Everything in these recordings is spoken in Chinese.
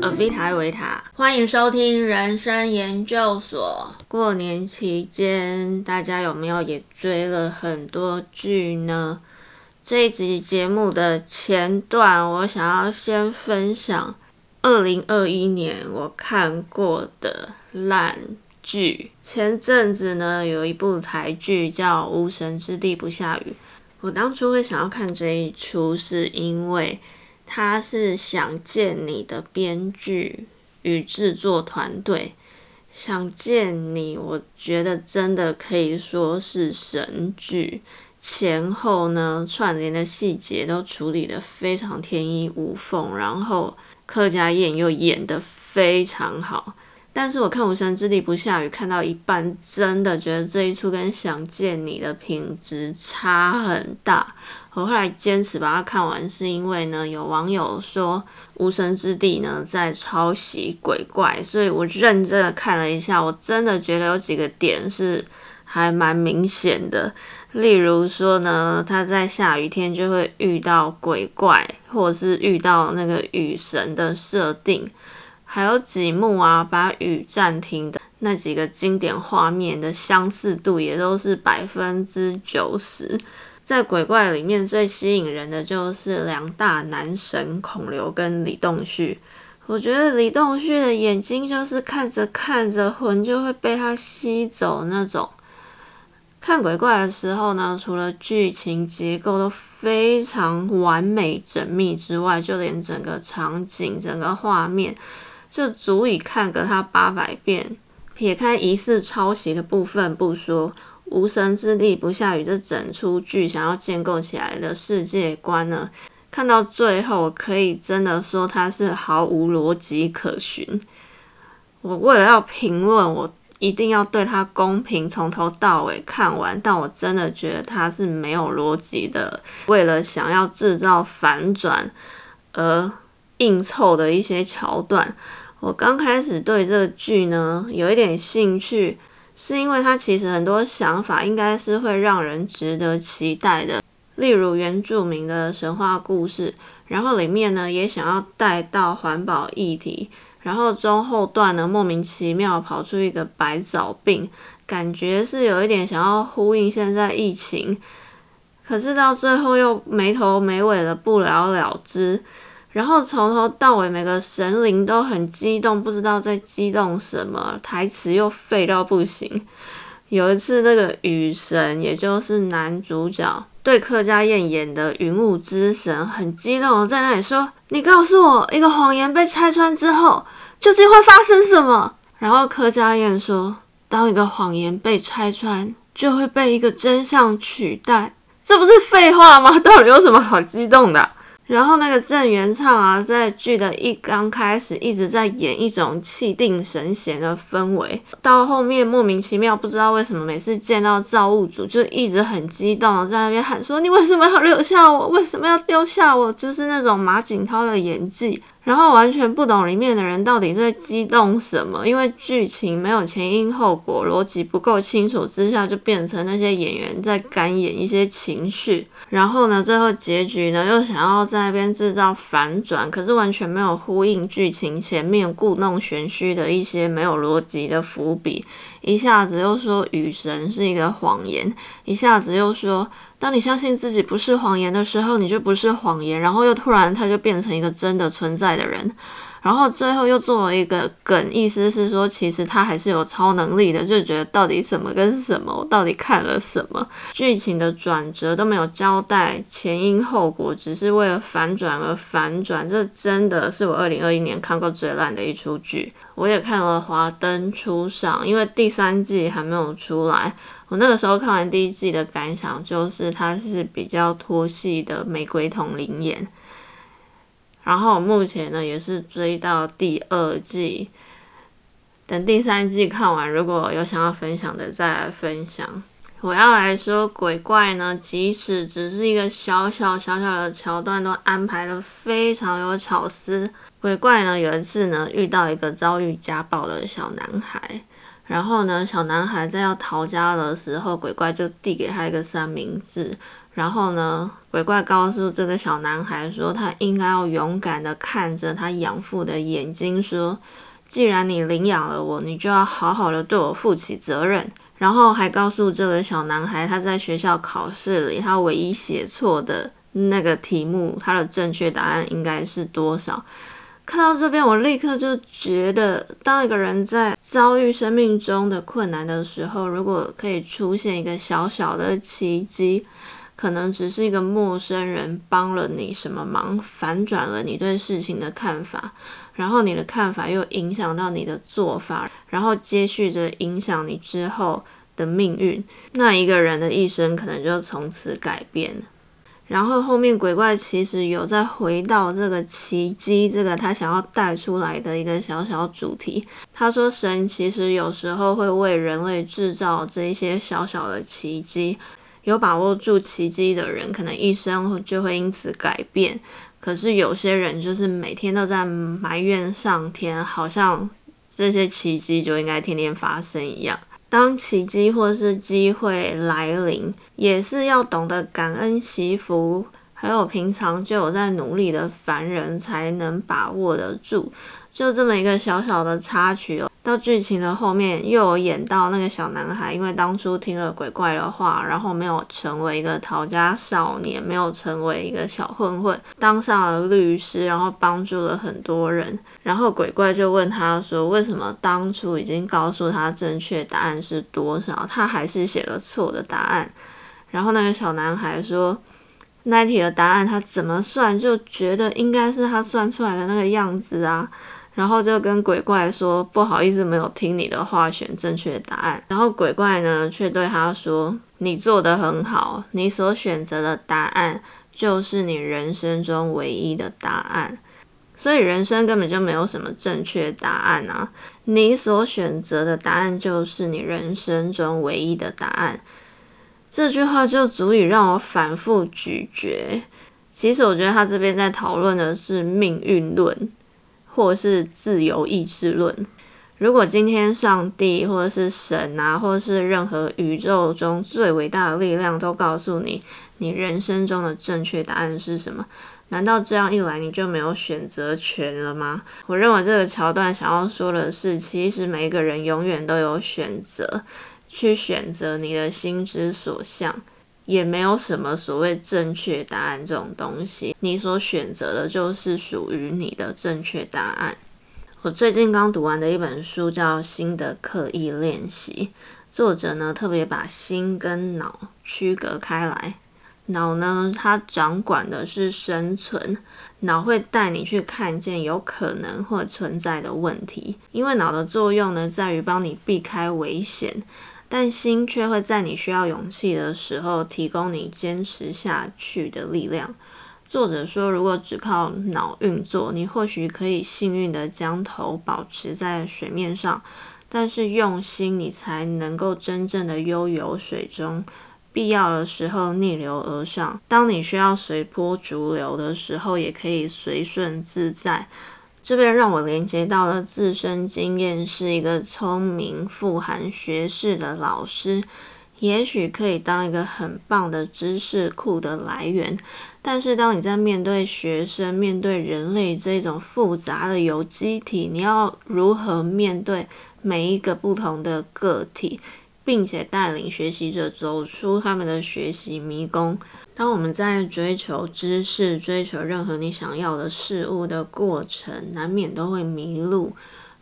阿维塔维塔，欢迎收听人生研究所。过年期间，大家有没有也追了很多剧呢？这一集节目的前段，我想要先分享二零二一年我看过的烂剧。前阵子呢，有一部台剧叫《无神之地不下雨》，我当初会想要看这一出，是因为。他是想见你的编剧与制作团队，想见你，我觉得真的可以说是神剧，前后呢串联的细节都处理的非常天衣无缝，然后客家宴又演的非常好。但是我看《无神之地不下雨》看到一半，真的觉得这一出跟《想见你》的品质差很大。我后来坚持把它看完，是因为呢，有网友说《无神之地》呢在抄袭鬼怪，所以我认真的看了一下，我真的觉得有几个点是还蛮明显的。例如说呢，他在下雨天就会遇到鬼怪，或者是遇到那个雨神的设定。还有几幕啊，把雨暂停的那几个经典画面的相似度也都是百分之九十。在鬼怪里面最吸引人的就是两大男神孔刘跟李栋旭。我觉得李栋旭的眼睛就是看着看着魂就会被他吸走那种。看鬼怪的时候呢，除了剧情结构都非常完美缜密之外，就连整个场景、整个画面。就足以看个他八百遍。撇开疑似抄袭的部分不说，无神之力不下雨这整出剧想要建构起来的世界观呢，看到最后可以真的说它是毫无逻辑可循。我为了要评论，我一定要对它公平，从头到尾看完。但我真的觉得它是没有逻辑的，为了想要制造反转而。硬凑的一些桥段，我刚开始对这个剧呢有一点兴趣，是因为它其实很多想法应该是会让人值得期待的，例如原住民的神话故事，然后里面呢也想要带到环保议题，然后中后段呢莫名其妙跑出一个白藻病，感觉是有一点想要呼应现在疫情，可是到最后又没头没尾的不了了之。然后从头到尾，每个神灵都很激动，不知道在激动什么，台词又废到不行。有一次，那个雨神，也就是男主角，对客家燕演的云雾之神，很激动在那里说：“你告诉我，一个谎言被拆穿之后，究竟会发生什么？”然后客家燕说：“当一个谎言被拆穿，就会被一个真相取代。”这不是废话吗？到底有什么好激动的？然后那个郑元畅啊，在剧的一刚开始一直在演一种气定神闲的氛围，到后面莫名其妙不知道为什么每次见到造物主就一直很激动在那边喊说：“你为什么要留下我？为什么要丢下我？”就是那种马景涛的演技。然后完全不懂里面的人到底在激动什么，因为剧情没有前因后果，逻辑不够清楚之下，就变成那些演员在干演一些情绪。然后呢，最后结局呢又想要在那边制造反转，可是完全没有呼应剧情前面故弄玄虚的一些没有逻辑的伏笔。一下子又说雨神是一个谎言，一下子又说。当你相信自己不是谎言的时候，你就不是谎言，然后又突然他就变成一个真的存在的人，然后最后又做了一个梗，意思是说其实他还是有超能力的，就觉得到底什么跟什么，我到底看了什么，剧情的转折都没有交代前因后果，只是为了反转而反转，这真的是我二零二一年看过最烂的一出剧。我也看了《华灯初上》，因为第三季还没有出来。我那个时候看完第一季的感想就是，它是比较拖戏的玫瑰同林演。然后我目前呢，也是追到第二季，等第三季看完，如果有想要分享的再来分享。我要来说鬼怪呢，即使只是一个小小小小的桥段，都安排的非常有巧思。鬼怪呢，有一次呢，遇到一个遭遇家暴的小男孩。然后呢，小男孩在要逃家的时候，鬼怪就递给他一个三明治，然后呢，鬼怪告诉这个小男孩说，他应该要勇敢的看着他养父的眼睛，说，既然你领养了我，你就要好好的对我负起责任。然后还告诉这个小男孩，他在学校考试里，他唯一写错的那个题目，他的正确答案应该是多少？看到这边，我立刻就觉得，当一个人在遭遇生命中的困难的时候，如果可以出现一个小小的奇迹，可能只是一个陌生人帮了你什么忙，反转了你对事情的看法。然后你的看法又影响到你的做法，然后接续着影响你之后的命运，那一个人的一生可能就从此改变了。然后后面鬼怪其实有再回到这个奇迹，这个他想要带出来的一个小小主题。他说神其实有时候会为人类制造这一些小小的奇迹，有把握住奇迹的人，可能一生就会因此改变。可是有些人就是每天都在埋怨上天，好像这些奇迹就应该天天发生一样。当奇迹或是机会来临，也是要懂得感恩惜福，还有平常就有在努力的凡人才能把握得住。就这么一个小小的插曲哦。到剧情的后面，又有演到那个小男孩，因为当初听了鬼怪的话，然后没有成为一个逃家少年，没有成为一个小混混，当上了律师，然后帮助了很多人。然后鬼怪就问他说：“为什么当初已经告诉他正确答案是多少，他还是写了错的答案？”然后那个小男孩说：“那题的答案他怎么算，就觉得应该是他算出来的那个样子啊。”然后就跟鬼怪说：“不好意思，没有听你的话，选正确答案。”然后鬼怪呢，却对他说：“你做得很好，你所选择的答案就是你人生中唯一的答案。所以人生根本就没有什么正确答案啊！你所选择的答案就是你人生中唯一的答案。”这句话就足以让我反复咀嚼。其实我觉得他这边在讨论的是命运论。或是自由意志论。如果今天上帝或者是神啊，或者是任何宇宙中最伟大的力量都告诉你，你人生中的正确答案是什么？难道这样一来你就没有选择权了吗？我认为这个桥段想要说的是，其实每一个人永远都有选择，去选择你的心之所向。也没有什么所谓正确答案这种东西，你所选择的就是属于你的正确答案。我最近刚读完的一本书叫《心的刻意练习》，作者呢特别把心跟脑区隔开来。脑呢，它掌管的是生存，脑会带你去看见有可能或存在的问题，因为脑的作用呢在于帮你避开危险。但心却会在你需要勇气的时候，提供你坚持下去的力量。作者说，如果只靠脑运作，你或许可以幸运的将头保持在水面上，但是用心，你才能够真正的悠游水中，必要的时候逆流而上。当你需要随波逐流的时候，也可以随顺自在。这边让我连接到了自身经验，是一个聪明、富含学识的老师，也许可以当一个很棒的知识库的来源。但是，当你在面对学生、面对人类这种复杂的有机体，你要如何面对每一个不同的个体，并且带领学习者走出他们的学习迷宫？当我们在追求知识、追求任何你想要的事物的过程，难免都会迷路。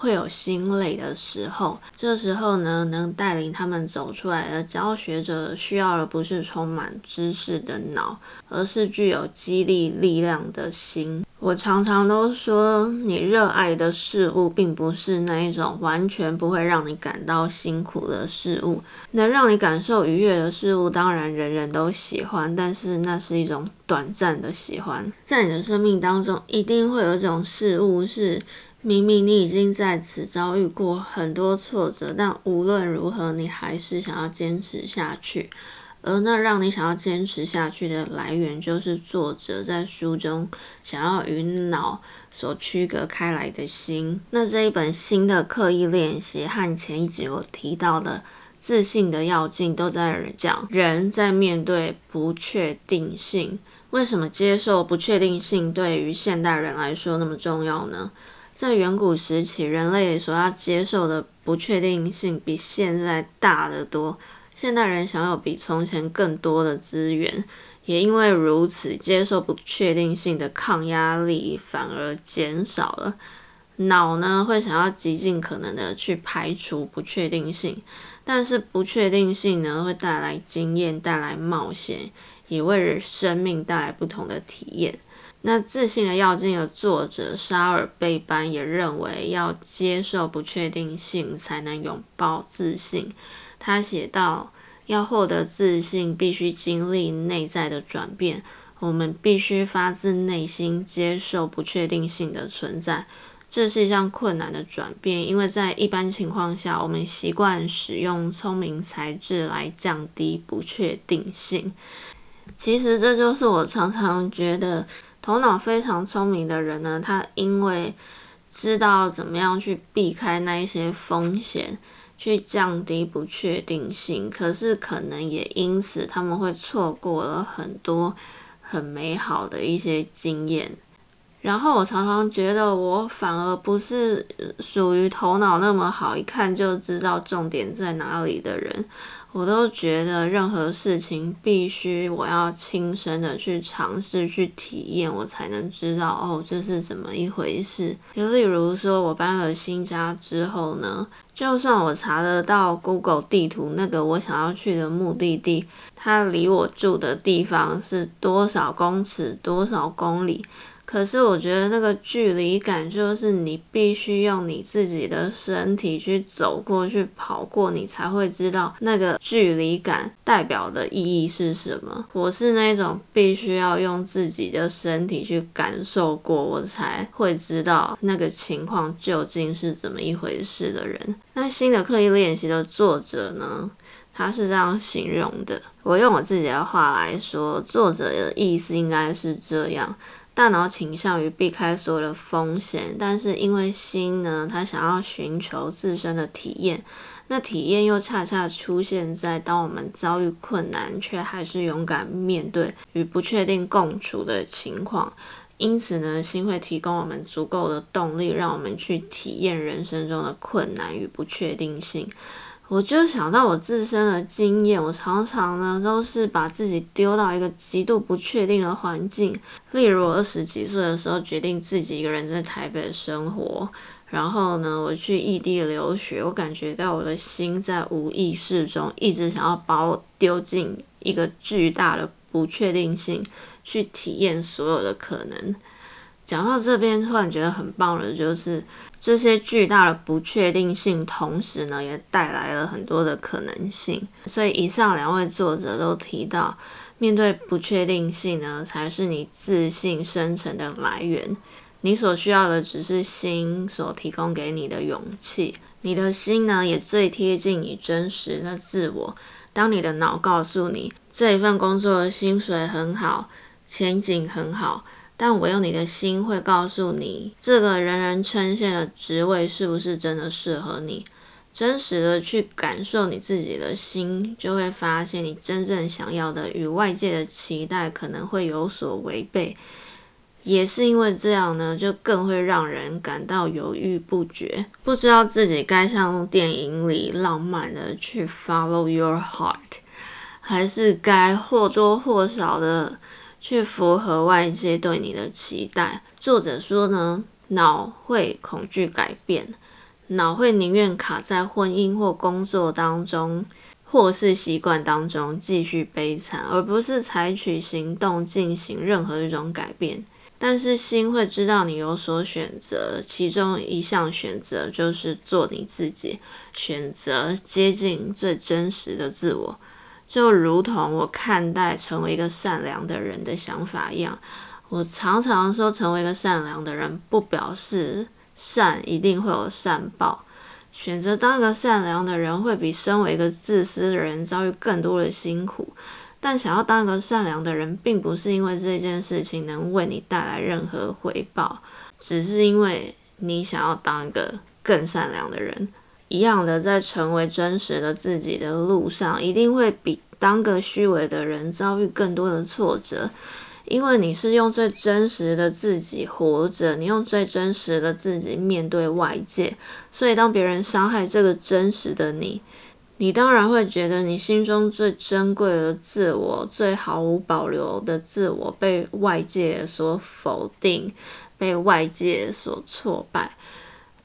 会有心累的时候，这时候呢，能带领他们走出来的教学者，需要的不是充满知识的脑，而是具有激励力量的心。我常常都说，你热爱的事物，并不是那一种完全不会让你感到辛苦的事物。能让你感受愉悦的事物，当然人人都喜欢，但是那是一种短暂的喜欢。在你的生命当中，一定会有这种事物是。明明你已经在此遭遇过很多挫折，但无论如何，你还是想要坚持下去。而那让你想要坚持下去的来源，就是作者在书中想要与脑所区隔开来的心。那这一本新的刻意练习和前一集我提到的自信的要境都在讲人在面对不确定性。为什么接受不确定性对于现代人来说那么重要呢？在远古时期，人类所要接受的不确定性比现在大得多。现代人享有比从前更多的资源，也因为如此，接受不确定性的抗压力反而减少了。脑呢会想要极尽可能的去排除不确定性，但是不确定性呢会带来经验，带来冒险，也为生命带来不同的体验。那自信的要进的作者沙尔贝班也认为，要接受不确定性，才能拥抱自信。他写道：“要获得自信，必须经历内在的转变。我们必须发自内心接受不确定性的存在。这是一项困难的转变，因为在一般情况下，我们习惯使用聪明才智来降低不确定性。其实，这就是我常常觉得。”头脑非常聪明的人呢，他因为知道怎么样去避开那一些风险，去降低不确定性，可是可能也因此他们会错过了很多很美好的一些经验。然后我常常觉得，我反而不是属于头脑那么好，一看就知道重点在哪里的人。我都觉得任何事情必须我要亲身的去尝试去体验，我才能知道哦这是怎么一回事。就例如说，我搬了新家之后呢，就算我查得到 Google 地图那个我想要去的目的地，它离我住的地方是多少公尺、多少公里。可是我觉得那个距离感，就是你必须用你自己的身体去走过去、跑过，你才会知道那个距离感代表的意义是什么。我是那种必须要用自己的身体去感受过，我才会知道那个情况究竟是怎么一回事的人。那新的刻意练习的作者呢？他是这样形容的，我用我自己的话来说，作者的意思应该是这样。大脑倾向于避开所有的风险，但是因为心呢，它想要寻求自身的体验，那体验又恰恰出现在当我们遭遇困难，却还是勇敢面对与不确定共处的情况。因此呢，心会提供我们足够的动力，让我们去体验人生中的困难与不确定性。我就想到我自身的经验，我常常呢都是把自己丢到一个极度不确定的环境。例如，我二十几岁的时候决定自己一个人在台北生活，然后呢，我去异地留学，我感觉到我的心在无意识中一直想要把我丢进一个巨大的不确定性，去体验所有的可能。讲到这边，突然觉得很棒的，就是这些巨大的不确定性，同时呢，也带来了很多的可能性。所以，以上两位作者都提到，面对不确定性呢，才是你自信生成的来源。你所需要的只是心所提供给你的勇气。你的心呢，也最贴近你真实的自我。当你的脑告诉你这一份工作的薪水很好，前景很好。但我用你的心会告诉你，这个人人称羡的职位是不是真的适合你？真实的去感受你自己的心，就会发现你真正想要的与外界的期待可能会有所违背。也是因为这样呢，就更会让人感到犹豫不决，不知道自己该像电影里浪漫的去 follow your heart，还是该或多或少的。去符合外界对你的期待。作者说呢，脑会恐惧改变，脑会宁愿卡在婚姻或工作当中，或是习惯当中继续悲惨，而不是采取行动进行任何一种改变。但是心会知道你有所选择，其中一项选择就是做你自己，选择接近最真实的自我。就如同我看待成为一个善良的人的想法一样，我常常说，成为一个善良的人，不表示善一定会有善报。选择当一个善良的人，会比身为一个自私的人遭遇更多的辛苦。但想要当一个善良的人，并不是因为这件事情能为你带来任何回报，只是因为你想要当一个更善良的人。一样的，在成为真实的自己的路上，一定会比当个虚伪的人遭遇更多的挫折。因为你是用最真实的自己活着，你用最真实的自己面对外界，所以当别人伤害这个真实的你，你当然会觉得你心中最珍贵的自我、最毫无保留的自我被外界所否定，被外界所挫败。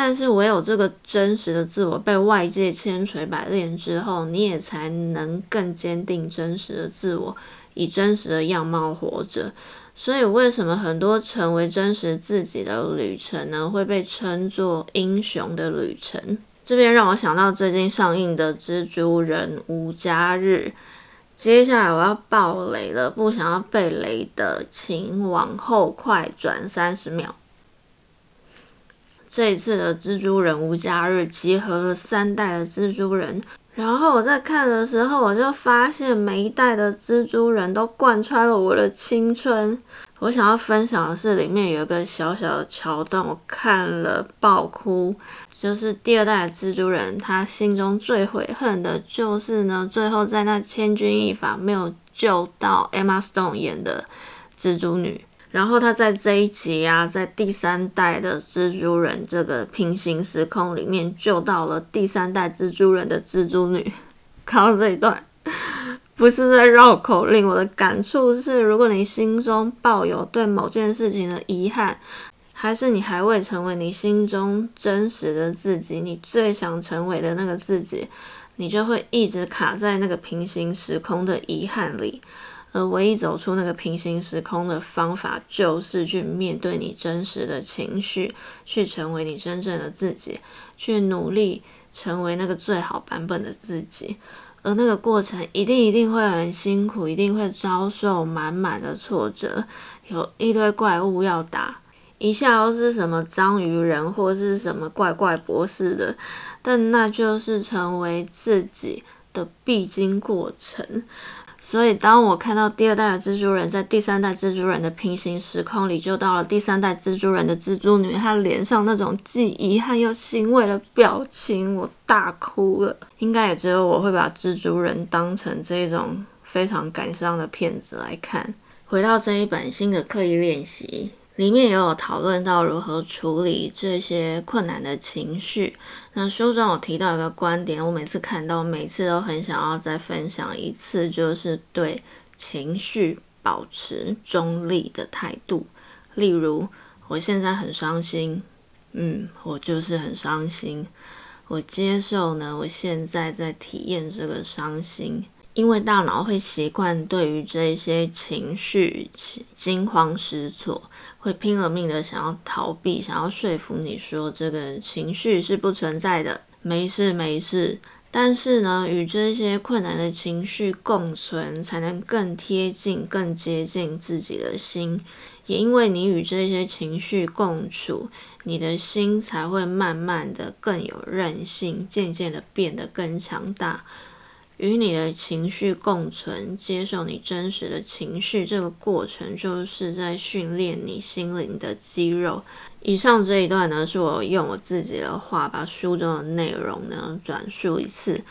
但是唯有这个真实的自我被外界千锤百炼之后，你也才能更坚定真实的自我。以真实的样貌活着，所以为什么很多成为真实自己的旅程呢，会被称作英雄的旅程？这边让我想到最近上映的《蜘蛛人无家日》。接下来我要爆雷了，不想要被雷的，请往后快转三十秒。这一次的《蜘蛛人无家日》集合了三代的蜘蛛人。然后我在看的时候，我就发现每一代的蜘蛛人都贯穿了我的青春。我想要分享的是，里面有一个小小的桥段，我看了爆哭。就是第二代的蜘蛛人，他心中最悔恨的就是呢，最后在那千钧一发没有救到 Emma Stone 演的蜘蛛女。然后他在这一集啊，在第三代的蜘蛛人这个平行时空里面救到了第三代蜘蛛人的蜘蛛女。看到这一段，不是在绕口令，我的感触是：如果你心中抱有对某件事情的遗憾，还是你还未成为你心中真实的自己，你最想成为的那个自己，你就会一直卡在那个平行时空的遗憾里。而唯一走出那个平行时空的方法，就是去面对你真实的情绪，去成为你真正的自己，去努力成为那个最好版本的自己。而那个过程一定一定会很辛苦，一定会遭受满满的挫折，有一堆怪物要打，一下又是什么章鱼人或是什么怪怪博士的，但那就是成为自己的必经过程。所以，当我看到第二代的蜘蛛人在第三代蜘蛛人的平行时空里就到了第三代蜘蛛人的蜘蛛女，她脸上那种既遗憾又欣慰的表情，我大哭了。应该也只有我会把蜘蛛人当成这种非常感伤的片子来看。回到这一本新的刻意练习。里面也有讨论到如何处理这些困难的情绪。那书中有提到一个观点，我每次看到，每次都很想要再分享一次，就是对情绪保持中立的态度。例如，我现在很伤心，嗯，我就是很伤心，我接受呢，我现在在体验这个伤心。因为大脑会习惯对于这些情绪惊慌失措，会拼了命的想要逃避，想要说服你说这个情绪是不存在的，没事没事。但是呢，与这些困难的情绪共存，才能更贴近、更接近自己的心。也因为你与这些情绪共处，你的心才会慢慢的更有韧性，渐渐的变得更强大。与你的情绪共存，接受你真实的情绪，这个过程就是在训练你心灵的肌肉。以上这一段呢，是我用我自己的话把书中的内容呢转述一次。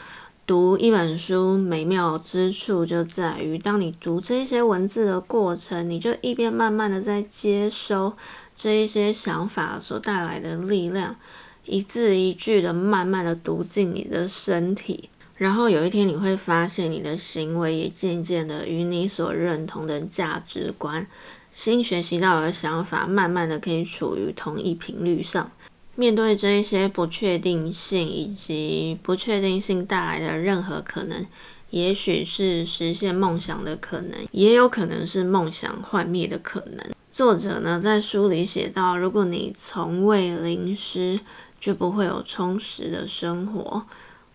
读一本书美妙之处就在于，当你读这些文字的过程，你就一边慢慢的在接收这一些想法所带来的力量，一字一句的慢慢的读进你的身体。然后有一天你会发现，你的行为也渐渐的与你所认同的价值观、新学习到的想法，慢慢的可以处于同一频率上。面对这一些不确定性以及不确定性带来的任何可能，也许是实现梦想的可能，也有可能是梦想幻灭的可能。作者呢在书里写到：如果你从未淋湿，就不会有充实的生活。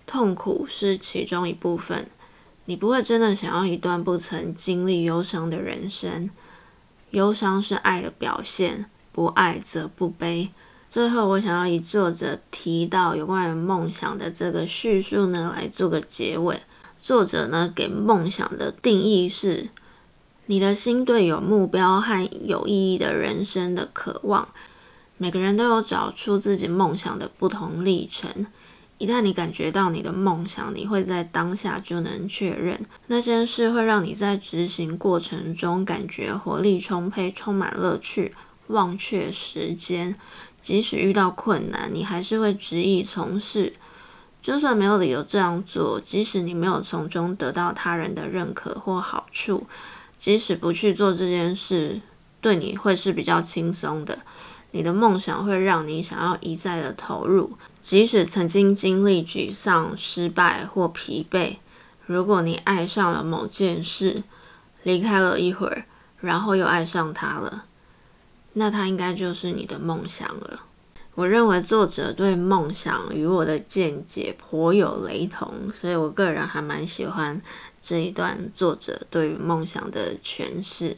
痛苦是其中一部分，你不会真的想要一段不曾经历忧伤的人生。忧伤是爱的表现，不爱则不悲。最后，我想要以作者提到有关于梦想的这个叙述呢，来做个结尾。作者呢给梦想的定义是：你的心对有目标和有意义的人生的渴望。每个人都有找出自己梦想的不同历程。一旦你感觉到你的梦想，你会在当下就能确认那件事会让你在执行过程中感觉活力充沛、充满乐趣，忘却时间。即使遇到困难，你还是会执意从事。就算没有理由这样做，即使你没有从中得到他人的认可或好处，即使不去做这件事，对你会是比较轻松的。你的梦想会让你想要一再的投入，即使曾经经历沮丧、失败或疲惫。如果你爱上了某件事，离开了一会儿，然后又爱上它了，那它应该就是你的梦想了。我认为作者对梦想与我的见解颇有雷同，所以我个人还蛮喜欢这一段作者对于梦想的诠释。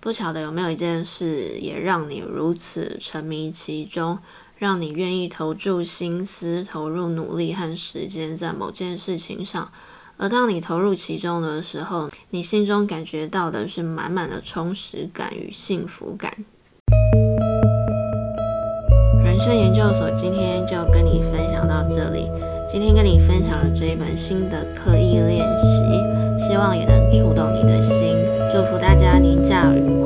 不晓得有没有一件事也让你如此沉迷其中，让你愿意投注心思、投入努力和时间在某件事情上，而当你投入其中的时候，你心中感觉到的是满满的充实感与幸福感。人生研究所今天就跟你分享到这里。今天跟你分享了这一本新的刻意练习，希望也能触动你。祝福大家年假愉快，